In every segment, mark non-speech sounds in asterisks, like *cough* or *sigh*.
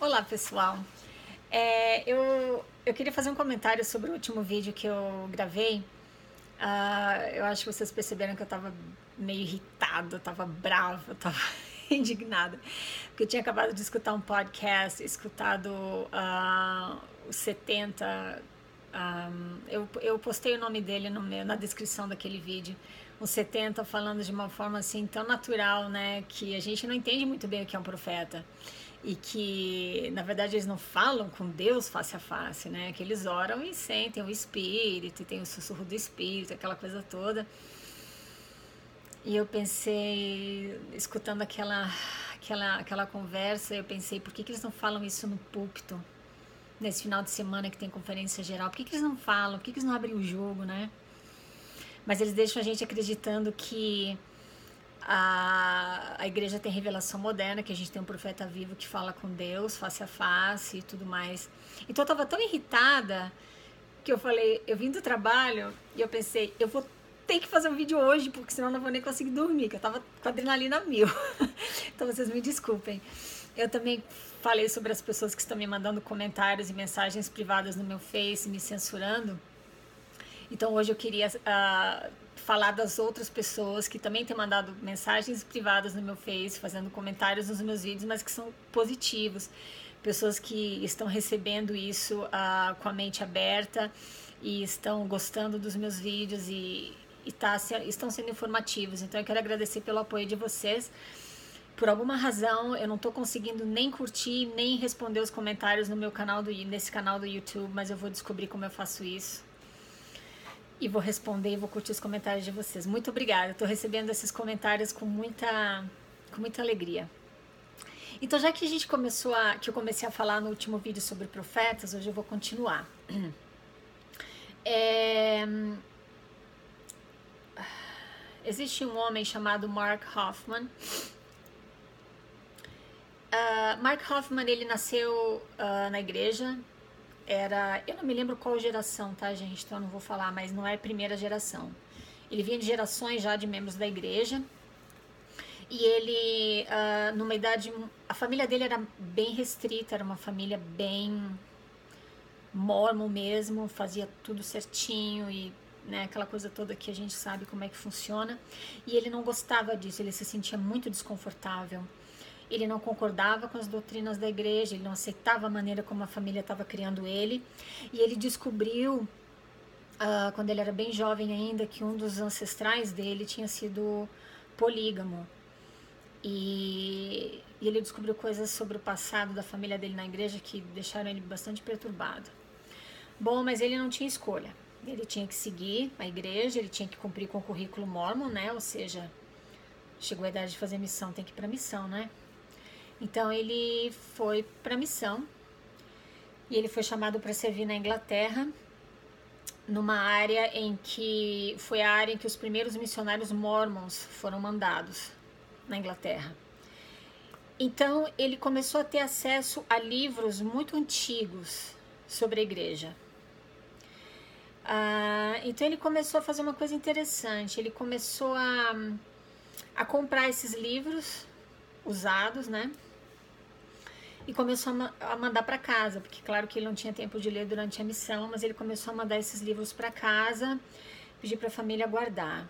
Olá, pessoal. É, eu, eu queria fazer um comentário sobre o último vídeo que eu gravei. Uh, eu acho que vocês perceberam que eu tava meio irritada, eu tava brava, eu tava *laughs* indignada. Porque eu tinha acabado de escutar um podcast, escutado uh, os 70. Um, eu, eu postei o nome dele no meu, na descrição daquele vídeo. Os 70 falando de uma forma assim tão natural, né? Que a gente não entende muito bem o que é um profeta e que na verdade eles não falam com Deus face a face, né? Que eles oram e sentem o Espírito, e tem o sussurro do Espírito, aquela coisa toda. E eu pensei, escutando aquela, aquela, aquela conversa, eu pensei, por que, que eles não falam isso no púlpito? Nesse final de semana que tem conferência geral, por que, que eles não falam? Por que, que eles não abrem o jogo, né? Mas eles deixam a gente acreditando que a, a igreja tem revelação moderna, que a gente tem um profeta vivo que fala com Deus face a face e tudo mais. Então eu estava tão irritada que eu falei, eu vim do trabalho e eu pensei, eu vou ter que fazer um vídeo hoje, porque senão não vou nem conseguir dormir, que eu tava com adrenalina mil. *laughs* então vocês me desculpem. Eu também falei sobre as pessoas que estão me mandando comentários e mensagens privadas no meu Face, me censurando. Então hoje eu queria uh, falar das outras pessoas que também têm mandado mensagens privadas no meu Face, fazendo comentários nos meus vídeos, mas que são positivos. Pessoas que estão recebendo isso uh, com a mente aberta e estão gostando dos meus vídeos e, e tá, estão sendo informativos. Então eu quero agradecer pelo apoio de vocês. Por alguma razão eu não estou conseguindo nem curtir nem responder os comentários no meu canal do nesse canal do YouTube, mas eu vou descobrir como eu faço isso e vou responder e vou curtir os comentários de vocês. Muito obrigada. Estou recebendo esses comentários com muita, com muita alegria. Então, já que a gente começou a, que eu comecei a falar no último vídeo sobre profetas, hoje eu vou continuar. É, existe um homem chamado Mark Hoffman. Uh, Mark Hoffman ele nasceu uh, na igreja era. Eu não me lembro qual geração, tá, gente? Então eu não vou falar, mas não é primeira geração. Ele vinha de gerações já de membros da igreja. E ele, uh, numa idade. A família dele era bem restrita, era uma família bem mormon mesmo, fazia tudo certinho e né, aquela coisa toda que a gente sabe como é que funciona. E ele não gostava disso, ele se sentia muito desconfortável ele não concordava com as doutrinas da igreja, ele não aceitava a maneira como a família estava criando ele, e ele descobriu, uh, quando ele era bem jovem ainda, que um dos ancestrais dele tinha sido polígamo. E, e ele descobriu coisas sobre o passado da família dele na igreja que deixaram ele bastante perturbado. Bom, mas ele não tinha escolha. Ele tinha que seguir a igreja, ele tinha que cumprir com o currículo mormon, né? Ou seja, chegou a idade de fazer missão, tem que ir para missão, né? Então ele foi para missão e ele foi chamado para servir na Inglaterra, numa área em que foi a área em que os primeiros missionários mormons foram mandados na Inglaterra. Então ele começou a ter acesso a livros muito antigos sobre a igreja. Ah, então ele começou a fazer uma coisa interessante. Ele começou a, a comprar esses livros usados, né? E começou a, ma a mandar para casa, porque claro que ele não tinha tempo de ler durante a missão, mas ele começou a mandar esses livros para casa, pedir para a família guardar.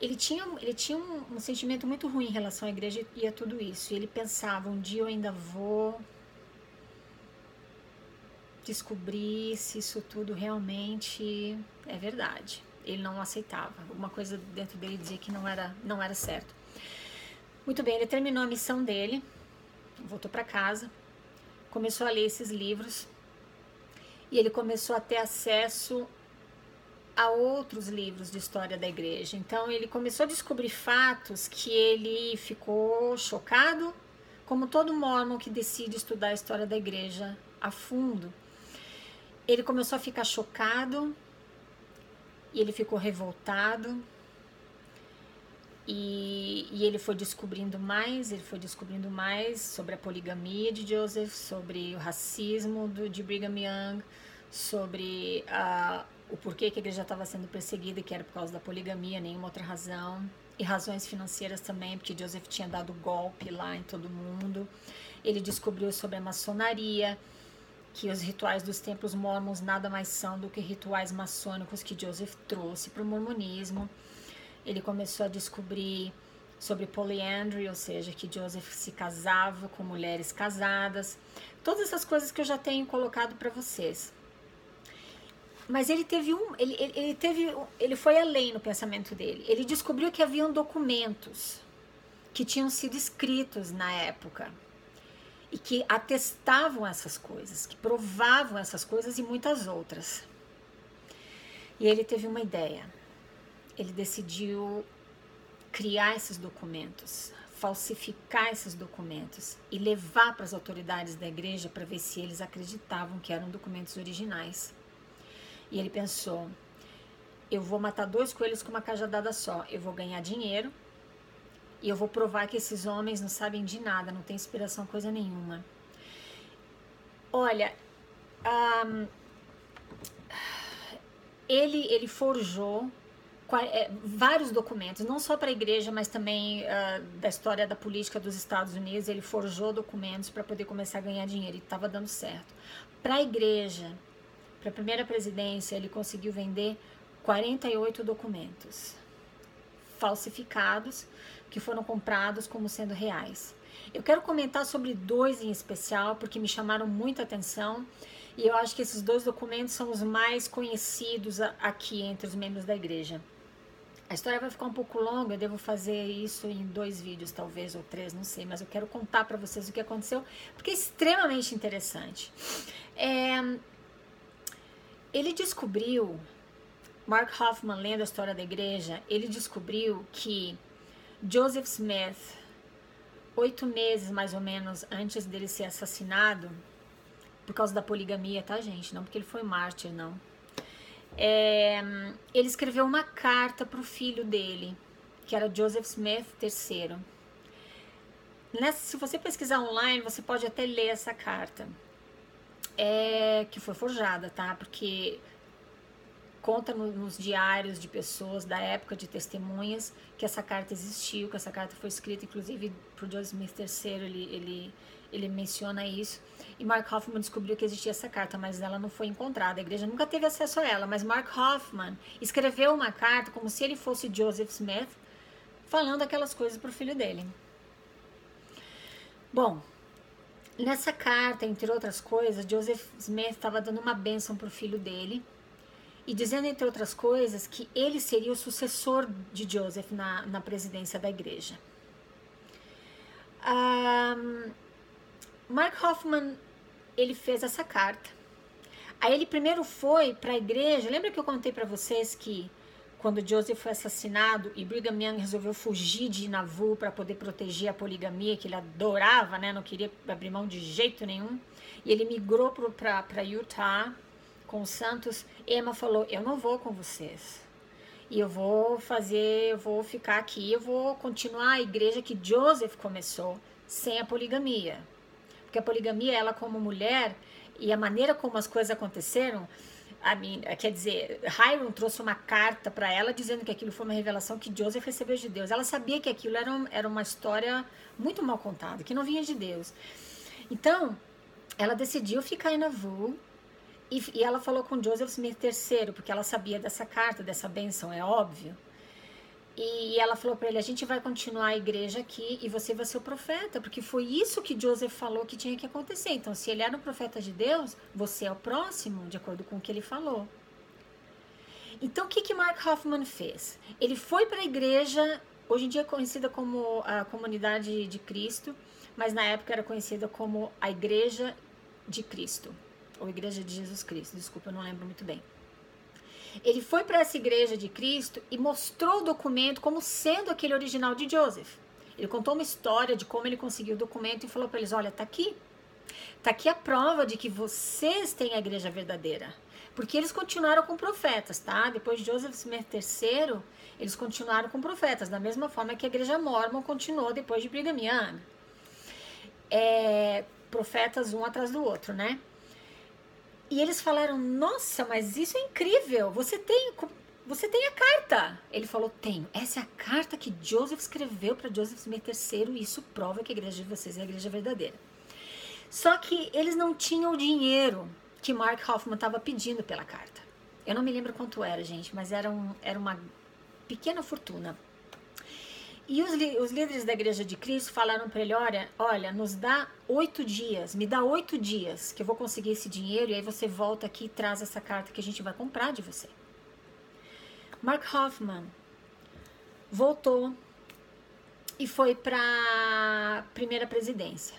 Ele tinha, ele tinha um, um, sentimento muito ruim em relação à igreja e a tudo isso. E ele pensava, um dia eu ainda vou descobrir se isso tudo realmente é verdade. Ele não aceitava. Alguma coisa dentro dele dizia que não era, não era certo. Muito bem, ele terminou a missão dele, voltou para casa, começou a ler esses livros e ele começou a ter acesso a outros livros de história da igreja. Então ele começou a descobrir fatos que ele ficou chocado, como todo mormon que decide estudar a história da igreja a fundo. Ele começou a ficar chocado e ele ficou revoltado e, e, ele foi descobrindo mais, ele foi descobrindo mais sobre a poligamia de Joseph, sobre o racismo do, de Brigham Young, sobre o porquê que ele já estava sendo perseguido, que era por causa da poligamia, nenhuma outra razão. E razões financeiras também, porque Joseph tinha dado golpe lá em todo mundo. Ele descobriu sobre a maçonaria, que os rituais dos templos mormons nada mais são do que rituais maçônicos que Joseph trouxe para o mormonismo. Ele começou a descobrir sobre polyandry, ou seja, que Joseph se casava com mulheres casadas. Todas essas coisas que eu já tenho colocado para vocês. Mas ele teve um, ele, ele, ele, teve, ele foi além no pensamento dele. Ele descobriu que haviam documentos que tinham sido escritos na época e que atestavam essas coisas, que provavam essas coisas e muitas outras. E ele teve uma ideia. Ele decidiu criar esses documentos, falsificar esses documentos e levar para as autoridades da igreja para ver se eles acreditavam que eram documentos originais. E ele pensou: eu vou matar dois coelhos com uma cajadada só. Eu vou ganhar dinheiro e eu vou provar que esses homens não sabem de nada, não tem inspiração coisa nenhuma. Olha, ele, ele forjou vários documentos, não só para a igreja, mas também uh, da história da política dos Estados Unidos. Ele forjou documentos para poder começar a ganhar dinheiro e estava dando certo. Para a igreja, para a primeira presidência, ele conseguiu vender 48 documentos falsificados que foram comprados como sendo reais. Eu quero comentar sobre dois em especial porque me chamaram muita atenção e eu acho que esses dois documentos são os mais conhecidos aqui entre os membros da igreja. A história vai ficar um pouco longa, eu devo fazer isso em dois vídeos, talvez, ou três, não sei, mas eu quero contar para vocês o que aconteceu, porque é extremamente interessante. É, ele descobriu, Mark Hoffman, lendo a história da igreja, ele descobriu que Joseph Smith, oito meses mais ou menos antes dele ser assassinado, por causa da poligamia, tá, gente? Não porque ele foi mártir, não. É, ele escreveu uma carta para o filho dele, que era Joseph Smith III. Nessa, se você pesquisar online, você pode até ler essa carta é, que foi forjada, tá? Porque conta no, nos diários de pessoas da época de testemunhas que essa carta existiu, que essa carta foi escrita, inclusive por Joseph Smith III, ele, ele, ele menciona isso. E Mark Hoffman descobriu que existia essa carta, mas ela não foi encontrada. A igreja nunca teve acesso a ela, mas Mark Hoffman escreveu uma carta como se ele fosse Joseph Smith, falando aquelas coisas para o filho dele. Bom, Nessa carta, entre outras coisas, Joseph Smith estava dando uma bênção para o filho dele e dizendo, entre outras coisas, que ele seria o sucessor de Joseph na, na presidência da igreja. Um, Mark Hoffman ele fez essa carta. Aí ele primeiro foi para a igreja. Lembra que eu contei para vocês que quando Joseph foi assassinado e Brigham Young resolveu fugir de Nauvoo para poder proteger a poligamia que ele adorava, né? Não queria abrir mão de jeito nenhum. E ele migrou para Utah com os Santos. Emma falou: "Eu não vou com vocês. E eu vou fazer, eu vou ficar aqui, eu vou continuar a igreja que Joseph começou sem a poligamia. Porque a poligamia, ela como mulher e a maneira como as coisas aconteceram, a mim, quer dizer, Hiram trouxe uma carta para ela dizendo que aquilo foi uma revelação que Joseph recebeu de Deus. Ela sabia que aquilo era, um, era uma história muito mal contada, que não vinha de Deus. Então, ela decidiu ficar em Nauvoo e, e ela falou com Joseph Smith III, porque ela sabia dessa carta, dessa benção, é óbvio. E ela falou para ele: a gente vai continuar a igreja aqui e você vai ser o profeta, porque foi isso que Joseph falou que tinha que acontecer. Então, se ele era um profeta de Deus, você é o próximo, de acordo com o que ele falou. Então, o que, que Mark Hoffman fez? Ele foi para a igreja, hoje em dia é conhecida como a Comunidade de Cristo, mas na época era conhecida como a Igreja de Cristo, ou Igreja de Jesus Cristo, desculpa, eu não lembro muito bem. Ele foi para essa igreja de Cristo e mostrou o documento como sendo aquele original de Joseph. Ele contou uma história de como ele conseguiu o documento e falou para eles: Olha, tá aqui. Tá aqui a prova de que vocês têm a igreja verdadeira. Porque eles continuaram com profetas, tá? Depois de Joseph Smith III, eles continuaram com profetas, da mesma forma que a igreja mormon continuou depois de Brigham Young. É, profetas um atrás do outro, né? E eles falaram: Nossa, mas isso é incrível! Você tem, você tem a carta. Ele falou: Tenho. Essa é a carta que Joseph escreveu para Joseph Smith III e isso prova que a igreja de vocês é a igreja verdadeira. Só que eles não tinham o dinheiro que Mark Hoffman estava pedindo pela carta. Eu não me lembro quanto era, gente, mas era, um, era uma pequena fortuna. E os, os líderes da Igreja de Cristo falaram para ele: olha, olha, nos dá oito dias, me dá oito dias que eu vou conseguir esse dinheiro e aí você volta aqui e traz essa carta que a gente vai comprar de você. Mark Hoffman voltou e foi para a primeira presidência.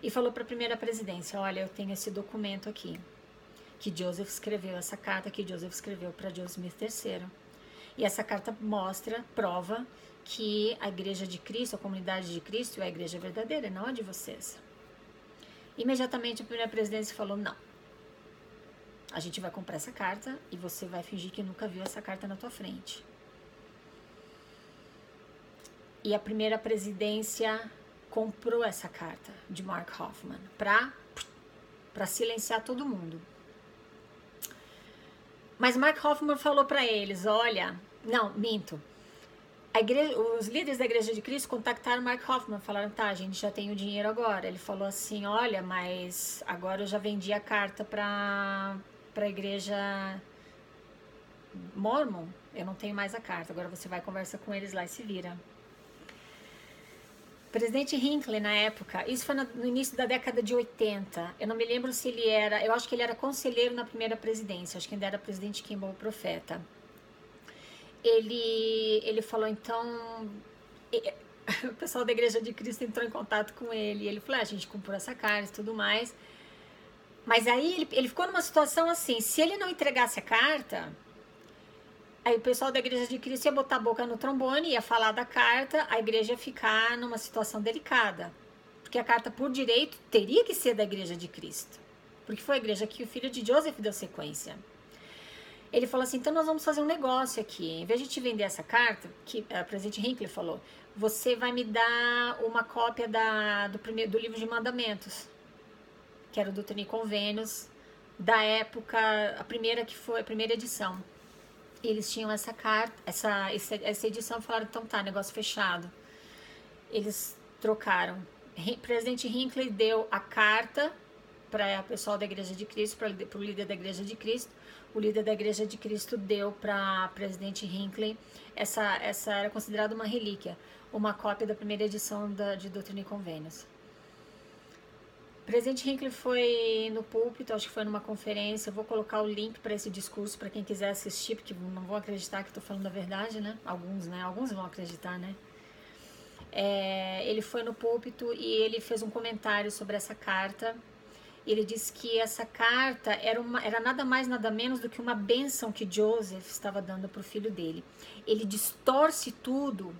E falou para a primeira presidência: Olha, eu tenho esse documento aqui, que Joseph escreveu, essa carta que Joseph escreveu para Joseph Smith III. E essa carta mostra, prova que a igreja de Cristo, a comunidade de Cristo, é a igreja verdadeira, não a de vocês. Imediatamente a primeira presidência falou: Não, a gente vai comprar essa carta e você vai fingir que nunca viu essa carta na tua frente. E a primeira presidência comprou essa carta de Mark Hoffman para para silenciar todo mundo. Mas Mark Hoffman falou para eles, olha, não, minto. Igreja, os líderes da Igreja de Cristo contactaram Mark Hoffman, falaram, tá, a gente já tem o dinheiro agora. Ele falou assim, olha, mas agora eu já vendi a carta para a Igreja Mormon, eu não tenho mais a carta, agora você vai conversa com eles lá e se vira. Presidente Hinckley, na época, isso foi no início da década de 80. Eu não me lembro se ele era, eu acho que ele era conselheiro na primeira presidência, acho que ainda era presidente Kimball Profeta. Ele, ele falou, então. *laughs* O pessoal da Igreja de Cristo entrou em contato com ele. E ele falou: ah, a gente comprou essa carta e tudo mais. Mas aí ele, ele ficou numa situação assim: se ele não entregasse a carta, Aí o pessoal da Igreja de Cristo ia botar a boca no trombone, ia falar da carta, a igreja ia ficar numa situação delicada. Porque a carta, por direito, teria que ser da Igreja de Cristo. Porque foi a igreja que o filho de Joseph deu sequência. Ele falou assim: então nós vamos fazer um negócio aqui. Em vez de te vender essa carta, que o presidente Hinckley falou, você vai me dar uma cópia da, do, primeiro, do livro de mandamentos, que era o do Trini Convênios, da época, a primeira que foi, a primeira edição eles tinham essa carta, essa, essa edição, falaram, então tá, negócio fechado. Eles trocaram. O presidente Hinckley deu a carta para o pessoal da Igreja de Cristo, para o líder da Igreja de Cristo. O líder da Igreja de Cristo deu para presidente Hinckley. Essa, essa era considerada uma relíquia, uma cópia da primeira edição da, de Doutrina e Convênios. Presidente Hinckley foi no púlpito, acho que foi numa conferência. Eu vou colocar o link para esse discurso para quem quiser assistir, porque não vão acreditar que estou falando a verdade, né? Alguns, né? Alguns vão acreditar, né? É, ele foi no púlpito e ele fez um comentário sobre essa carta. Ele disse que essa carta era, uma, era nada mais, nada menos do que uma bênção que Joseph estava dando para o filho dele. Ele distorce tudo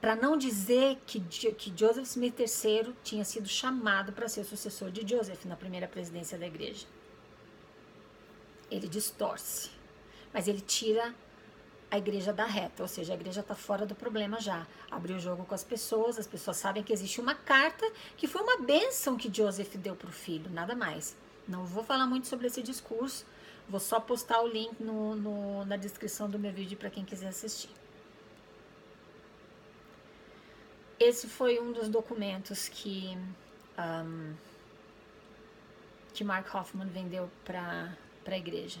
para não dizer que, que Joseph Smith III tinha sido chamado para ser o sucessor de Joseph na primeira presidência da igreja. Ele distorce, mas ele tira a igreja da reta, ou seja, a igreja está fora do problema já. Abriu o jogo com as pessoas, as pessoas sabem que existe uma carta que foi uma bênção que Joseph deu para o filho, nada mais. Não vou falar muito sobre esse discurso, vou só postar o link no, no na descrição do meu vídeo para quem quiser assistir. esse foi um dos documentos que um, que Mark Hoffman vendeu para a igreja.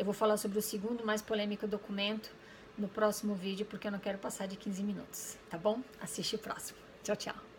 Eu vou falar sobre o segundo mais polêmico documento no próximo vídeo, porque eu não quero passar de 15 minutos, tá bom? Assiste o próximo. Tchau, tchau.